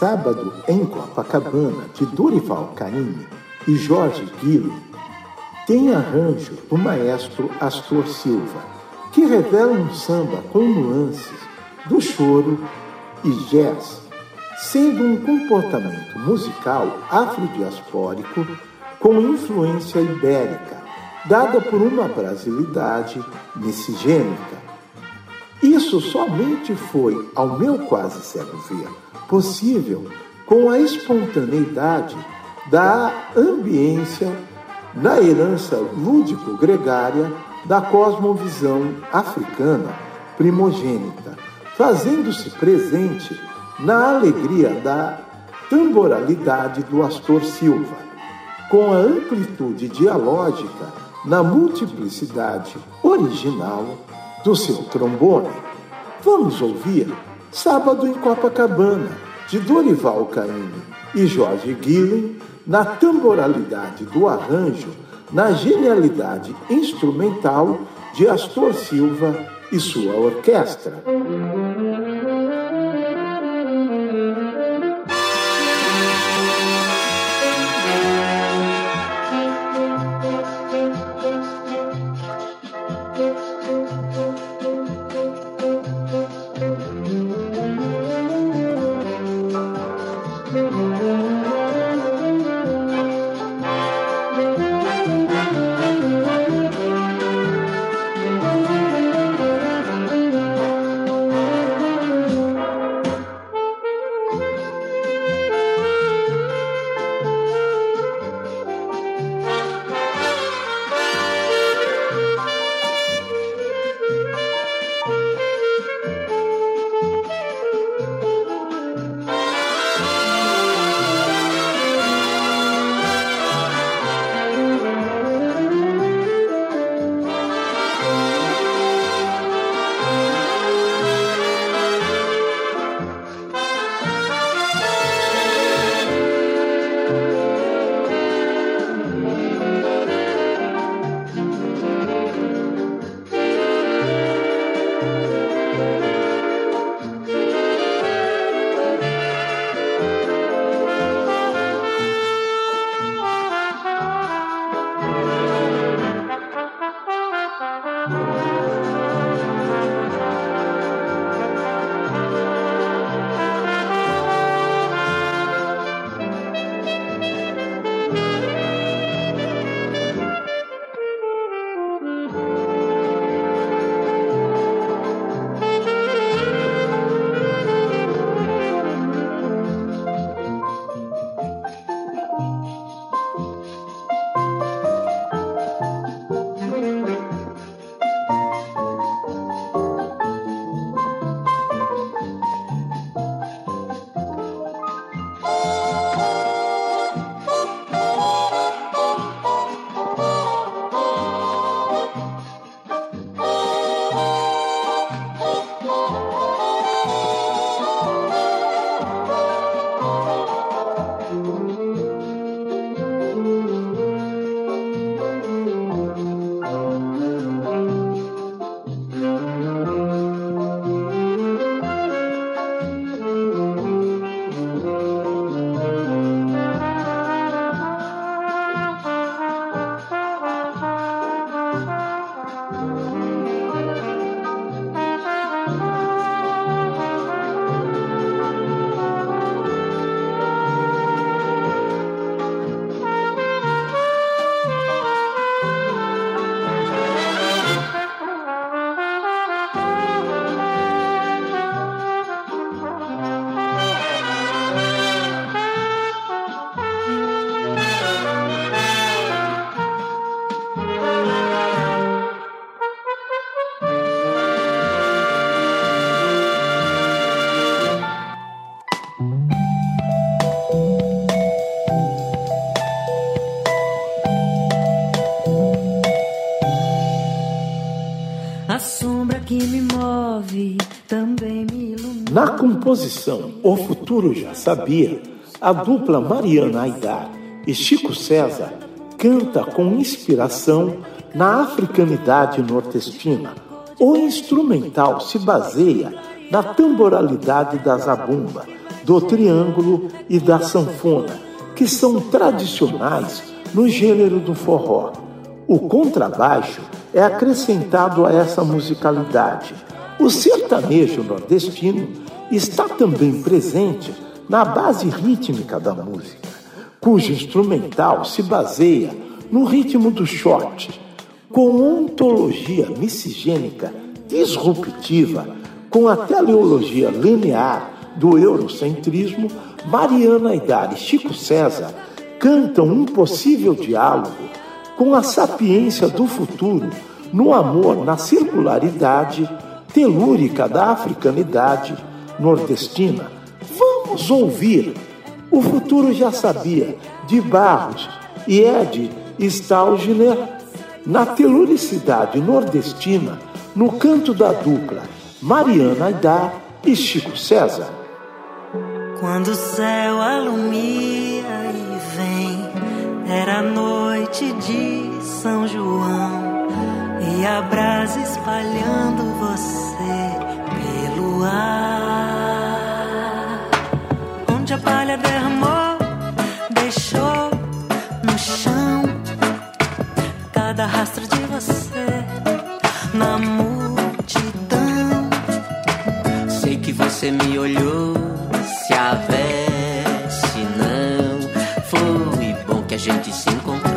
Sábado em Copacabana, de Dorival Caymmi e Jorge Guilherme, tem arranjo do maestro Astor Silva, que revela um samba com nuances do choro e jazz, sendo um comportamento musical afrodiaspórico com influência ibérica, dada por uma brasilidade miscigênica isso somente foi, ao meu quase cego ver, possível com a espontaneidade da ambiência na herança lúdico-gregária da cosmovisão africana primogênita, fazendo-se presente na alegria da tamboralidade do Astor Silva, com a amplitude dialógica na multiplicidade original do seu trombone. Vamos ouvir Sábado em Copacabana, de Dorival Caymmi e Jorge Guilhem, na tamboralidade do arranjo, na genialidade instrumental de Astor Silva e sua orquestra. Que me move também me ilumina. Na composição O Futuro Já Sabia, a dupla Mariana Aidar e Chico César canta com inspiração na africanidade nordestina. O instrumental se baseia na temporalidade da zabumba, do triângulo e da sanfona, que são tradicionais no gênero do forró. O contrabaixo é acrescentado a essa musicalidade. O sertanejo nordestino está também presente na base rítmica da música, cujo instrumental se baseia no ritmo do short, com ontologia miscigênica disruptiva, com a teleologia linear do eurocentrismo, Mariana Aidar e Chico César cantam um possível diálogo com a sapiência do futuro, no amor, na circularidade telúrica da africanidade nordestina. Vamos ouvir. O futuro já sabia, de Barros e Ed Stalgner, na teluricidade nordestina, no canto da dupla Mariana Aidar e Chico César. Quando o céu alumia era noite de São João e a brasa espalhando você pelo ar. Onde a palha derramou, deixou no chão cada rastro de você na multidão. Sei que você me olhou, se a gente se encontrou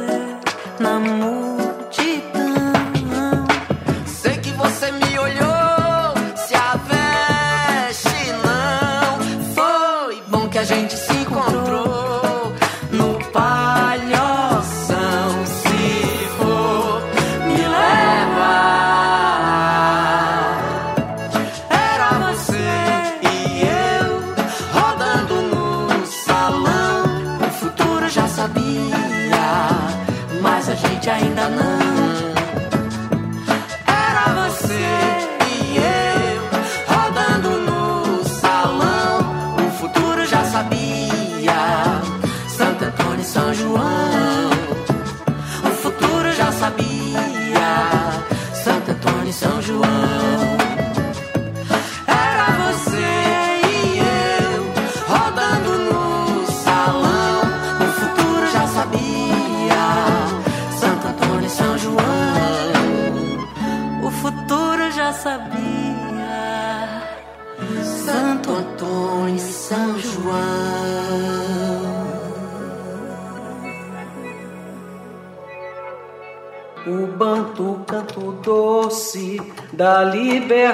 da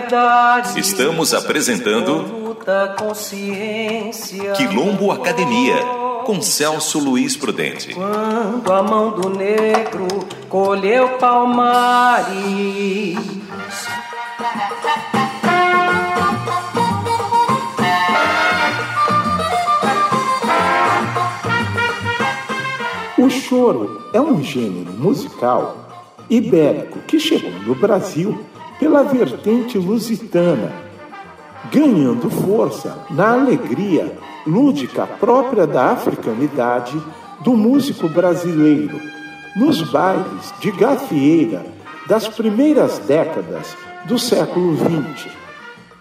liberdade. Estamos apresentando Quilombo Academia com Celso Luiz Prudente. Quando a mão do negro colheu palmares. O choro é um gênero musical ibérico que chegou no Brasil pela vertente lusitana ganhando força na alegria lúdica própria da africanidade do músico brasileiro, nos bailes de gafieira das primeiras décadas do século XX.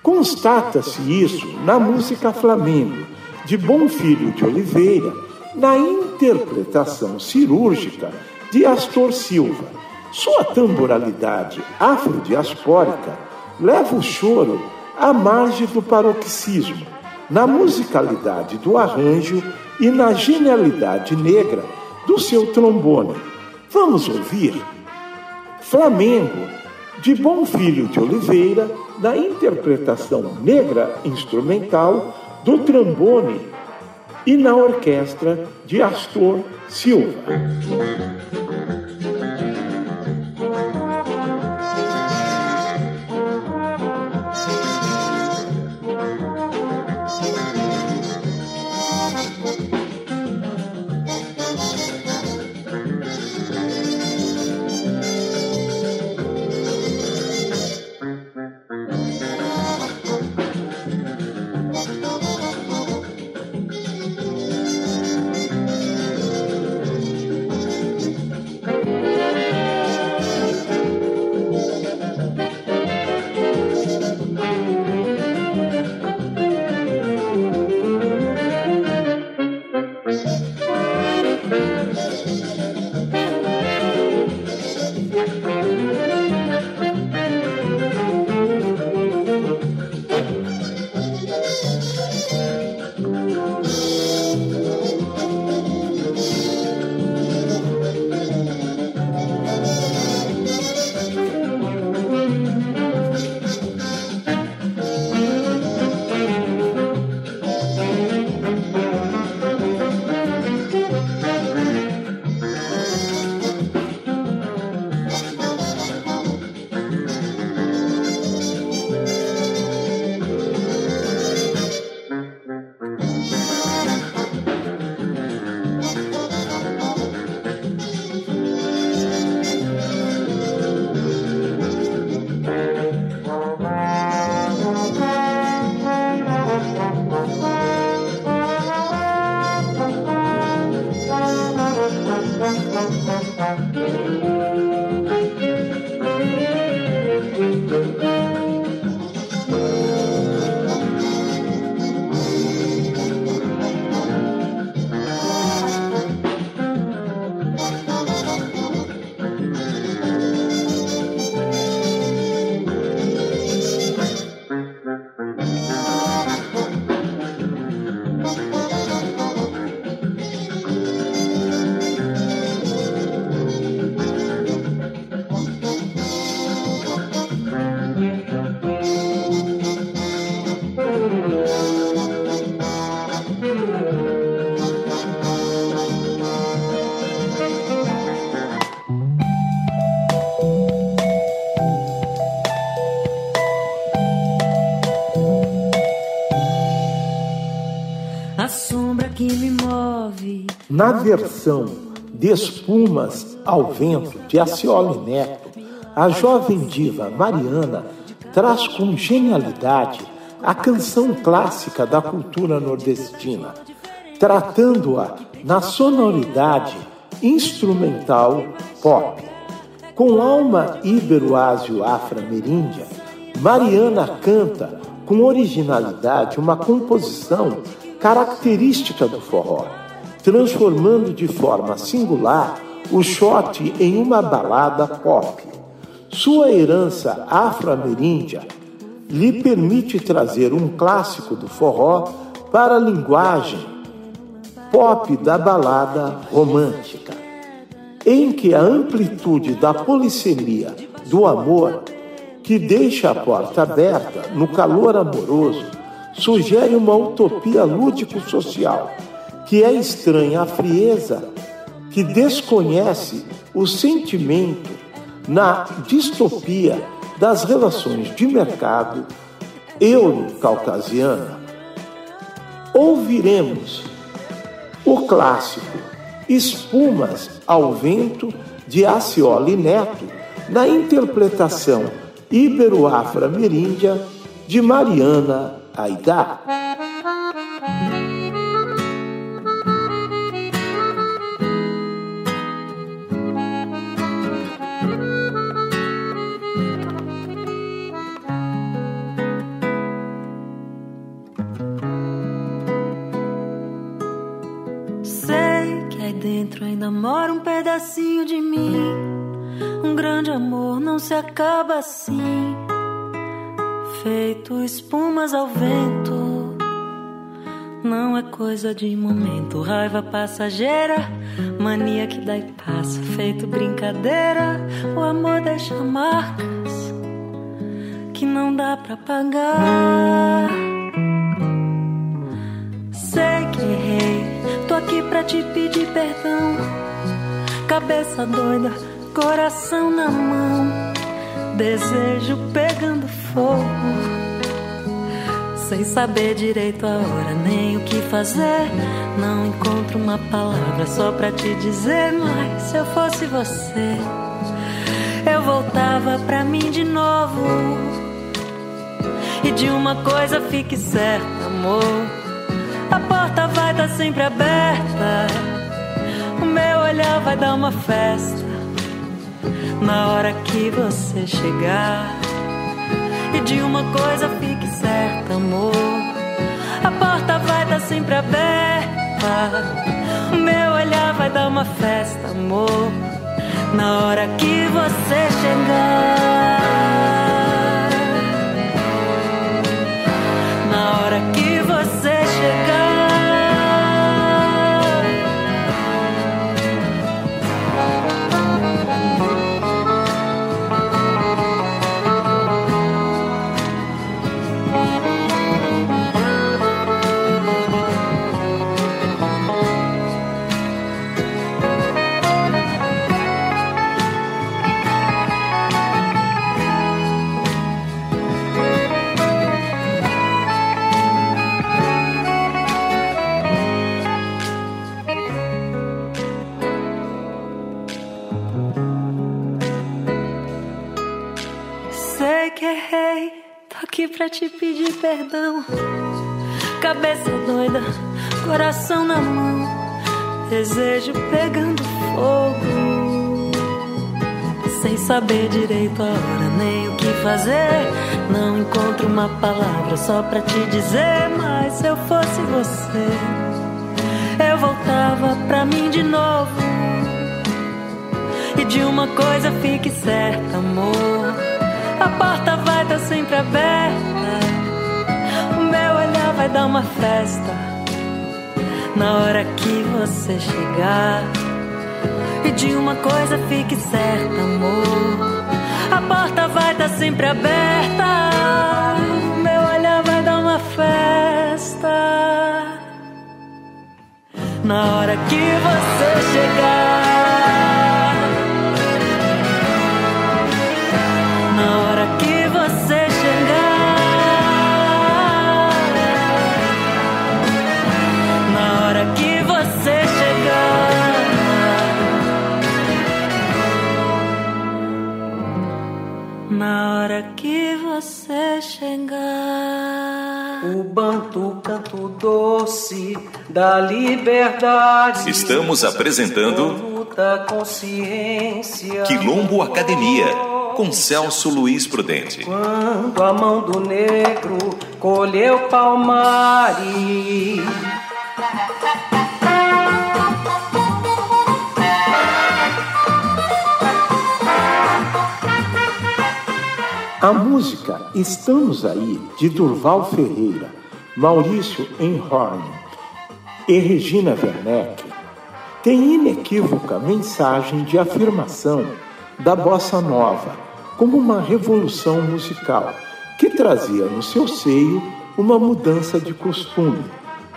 Constata-se isso na música flamengo de Bom Filho de Oliveira, na interpretação cirúrgica de Astor Silva. Sua tamboralidade afrodiaspórica leva o choro à margem do paroxismo, na musicalidade do arranjo e na genialidade negra do seu trombone. Vamos ouvir Flamengo, de Bom Filho de Oliveira, na interpretação negra instrumental do trombone e na orquestra de Astor Silva. Na versão de Espumas ao Vento de Acioli Neto, a jovem diva Mariana traz com genialidade a canção clássica da cultura nordestina, tratando-a na sonoridade instrumental pop. Com alma ibero-ásio-afro-ameríndia, Mariana canta com originalidade uma composição característica do forró transformando de forma singular o shot em uma balada pop. Sua herança afro-ameríndia lhe permite trazer um clássico do forró para a linguagem pop da balada romântica, em que a amplitude da polissemia do amor, que deixa a porta aberta no calor amoroso, sugere uma utopia lúdico-social que é estranha à frieza, que desconhece o sentimento na distopia das relações de mercado euro-caucasiana. Ouviremos o clássico Espumas ao Vento de Acioli Neto na interpretação ibero-afro-ameríndia de Mariana Aidá. Dentro ainda mora um pedacinho de mim. Um grande amor não se acaba assim feito espumas ao vento. Não é coisa de momento, raiva passageira, mania que dá e passa, feito brincadeira. O amor deixa marcas que não dá pra pagar. Aqui pra te pedir perdão. Cabeça doida, coração na mão, desejo pegando fogo. Sem saber direito a hora nem o que fazer. Não encontro uma palavra só pra te dizer. Mas se eu fosse você, eu voltava pra mim de novo. E de uma coisa fique certa, amor. A porta vai estar tá sempre aberta. O meu olhar vai dar uma festa. Na hora que você chegar. E de uma coisa fique certa, amor. A porta vai estar tá sempre aberta. O meu olhar vai dar uma festa, amor. Na hora que você chegar. Te pedir perdão. Cabeça doida, coração na mão, desejo pegando fogo. Sem saber direito a hora nem o que fazer. Não encontro uma palavra só pra te dizer. Mas se eu fosse você, eu voltava pra mim de novo. E de uma coisa fique certa, amor a porta vai estar tá sempre aberta. Vai dar uma festa. Na hora que você chegar. E de uma coisa fique certa, amor. A porta vai estar tá sempre aberta. Meu olhar vai dar uma festa. Na hora que você chegar. O banto canto doce da liberdade. Estamos apresentando Quilombo Academia com Celso Luiz Prudente. Quando a mão do negro colheu palmares A música Estamos Aí, de Durval Ferreira, Maurício Enhorn e Regina Werneck, tem inequívoca mensagem de afirmação da bossa nova como uma revolução musical que trazia no seu seio uma mudança de costume.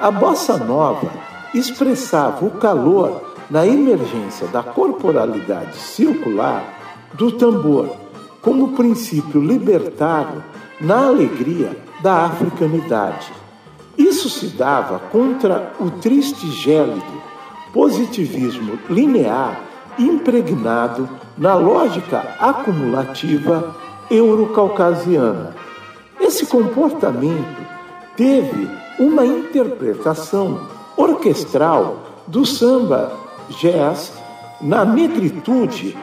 A bossa nova expressava o calor na emergência da corporalidade circular do tambor como princípio libertário na alegria da africanidade. Isso se dava contra o triste gélido positivismo linear impregnado na lógica acumulativa eurocaucasiana. Esse comportamento teve uma interpretação orquestral do samba jazz na negritude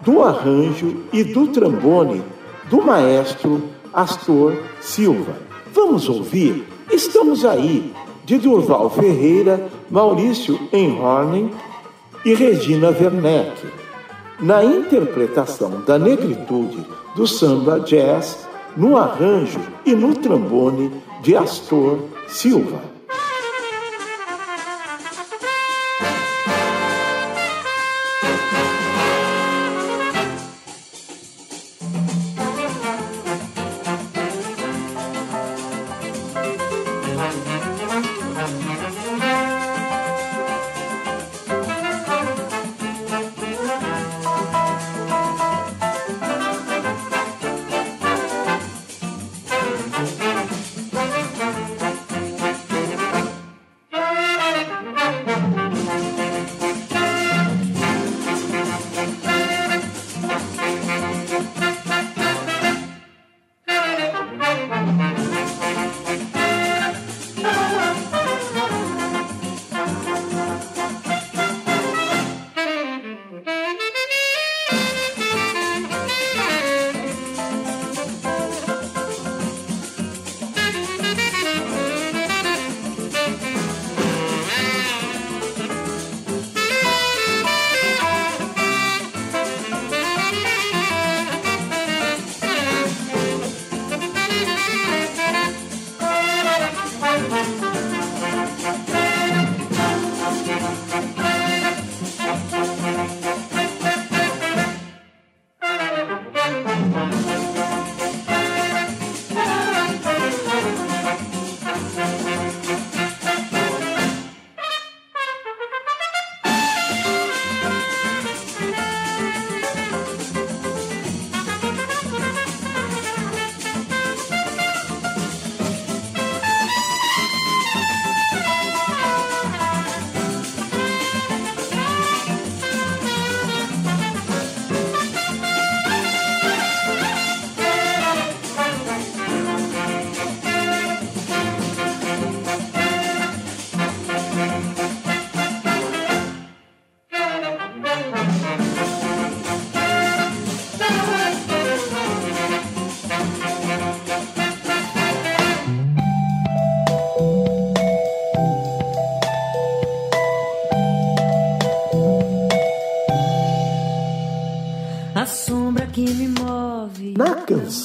do arranjo e do trombone do maestro Astor Silva. Vamos ouvir? Estamos aí, de Durval Ferreira, Maurício Enhorning e Regina Werneck, na interpretação da negritude do samba jazz, no arranjo e no trombone de Astor Silva.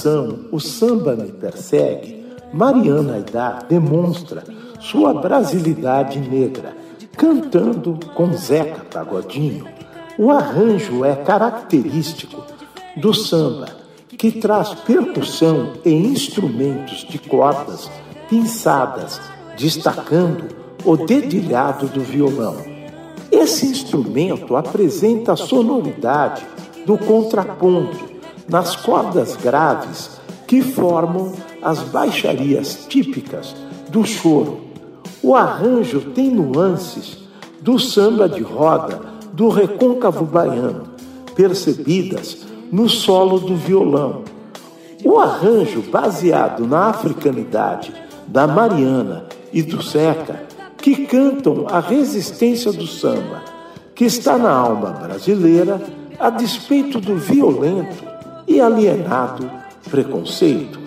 Canção O Samba Me Persegue, Mariana Aidar demonstra sua brasilidade negra, cantando com Zeca Pagodinho. O arranjo é característico do samba, que traz percussão e instrumentos de cordas pinçadas, destacando o dedilhado do violão. Esse instrumento apresenta a sonoridade do contraponto nas cordas graves que formam as baixarias típicas do choro. O arranjo tem nuances do samba de roda do recôncavo baiano, percebidas no solo do violão. O arranjo baseado na africanidade da Mariana e do Zeca, que cantam a resistência do samba, que está na alma brasileira a despeito do violento e alienado preconceito.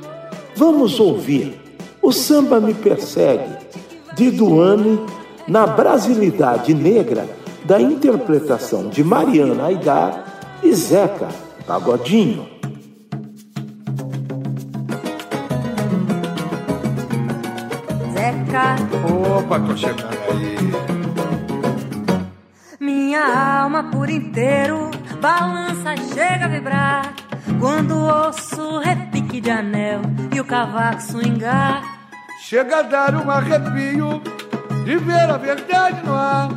Vamos ouvir O Samba Me Persegue, de Duane, na brasilidade negra da interpretação de Mariana Aidar e Zeca Pagodinho. Zeca. Opa, tô chegando aí. Minha alma por inteiro balança, chega a vibrar quando ouço o repique de anel e o cavaco swingar. Chega a dar um arrepio de ver a verdade no ar.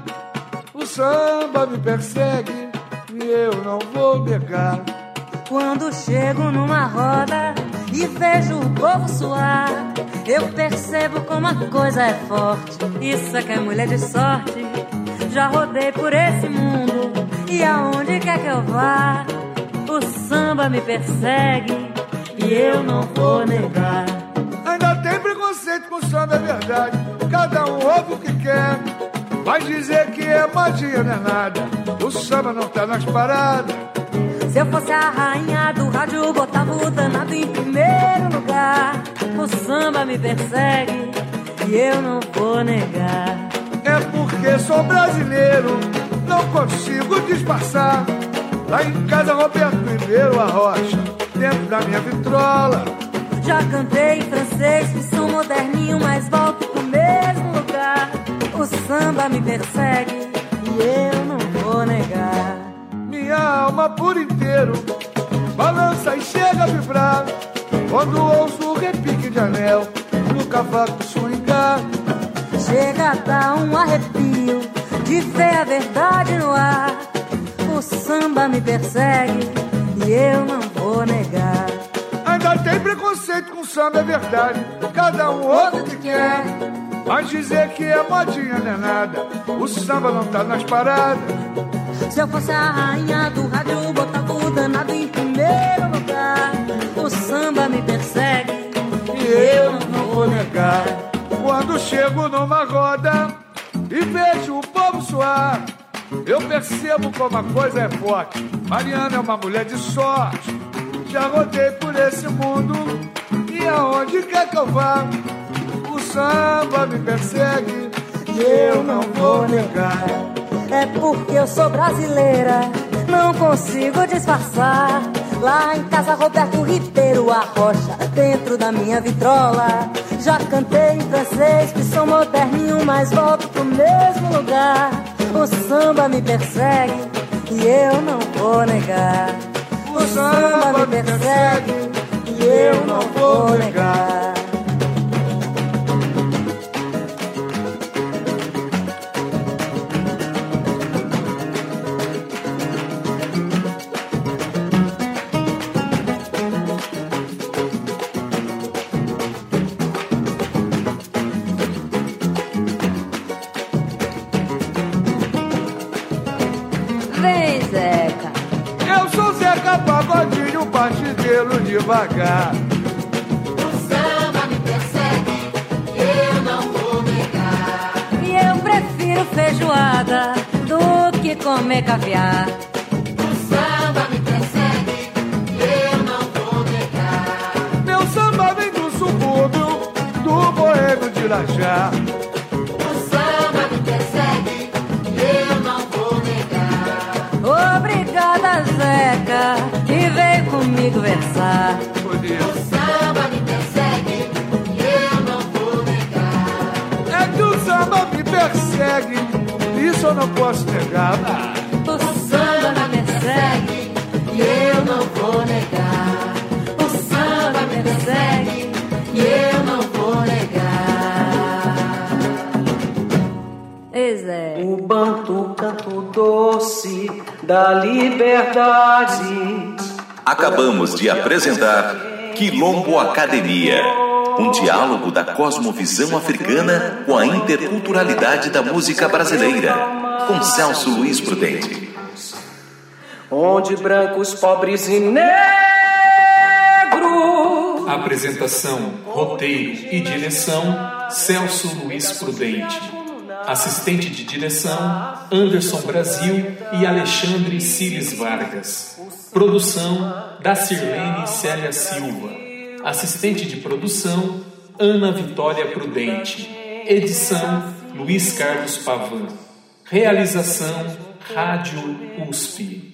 O samba me persegue e eu não vou negar. Quando chego numa roda e vejo o povo suar, eu percebo como a coisa é forte. Isso é que é mulher de sorte. Já rodei por esse mundo e aonde quer que eu vá o samba me persegue e eu não vou negar. samba é verdade, cada um ouve o que quer. Vai dizer que é magia, não é nada. O samba não tá nas paradas. Se eu fosse a rainha do rádio, botava o danado em primeiro lugar. O samba me persegue e eu não vou negar. É porque sou brasileiro, não consigo disfarçar. Lá em casa, Roberto Ribeiro, a rocha, dentro da minha vitrola. Já cantei em francês, sou moderninho, mas volto pro mesmo lugar. O samba me persegue e eu não vou negar. Minha alma por inteiro balança e chega a vibrar. Quando ouço o repique de anel no cavaco swingar. Chega a dar um arrepio de ver a verdade no ar. O samba me persegue e eu não vou negar. Ainda tem preconceito com samba, é verdade. Cada um ouve o que quer. Mas dizer que é modinha não é nada. O samba não tá nas paradas. Se eu fosse a rainha do rádio, botava o danado em primeiro lugar. O samba me persegue E eu não vou negar. Quando chego numa roda e vejo o povo suar, eu percebo como a coisa é forte. Mariana é uma mulher de sorte. Já rodei por esse mundo e aonde quer que eu vá, o samba me persegue eu não vou negar. É porque eu sou brasileira, não consigo disfarçar. Lá em casa, Roberto Ribeiro, a rocha, dentro da minha vitrola. Já cantei em francês, que sou moderninho, mas volto pro mesmo lugar. O samba me persegue e eu não vou negar. O samba me persegue e eu não vou negar. Pagodinho, partidelo devagar. E eu prefiro feijoada do que comer caviar. Meu samba vem do subúrbio, do boêmio de Lajá. Comigo versar. Por isso. É que o samba me persegue, isso eu não posso negar. Ah, O samba me persegue e eu não vou negar. O samba me persegue e eu não vou negar. Ei, Zé. O banto canto doce da liberdade. Acabamos de apresentar Quilombo Academia, um diálogo da cosmovisão africana com a interculturalidade da música brasileira, com Celso Luiz Prudente. Onde brancos, pobres e negros Apresentação, roteiro e direção: Celso Luiz Prudente. Assistente de direção: Anderson Brasil e Alexandre Cires Vargas. Produção: da Sirlene Célia Silva. Assistente de produção: Ana Vitória Prudente. Edição: Luiz Carlos Pavan. Realização: Rádio USP.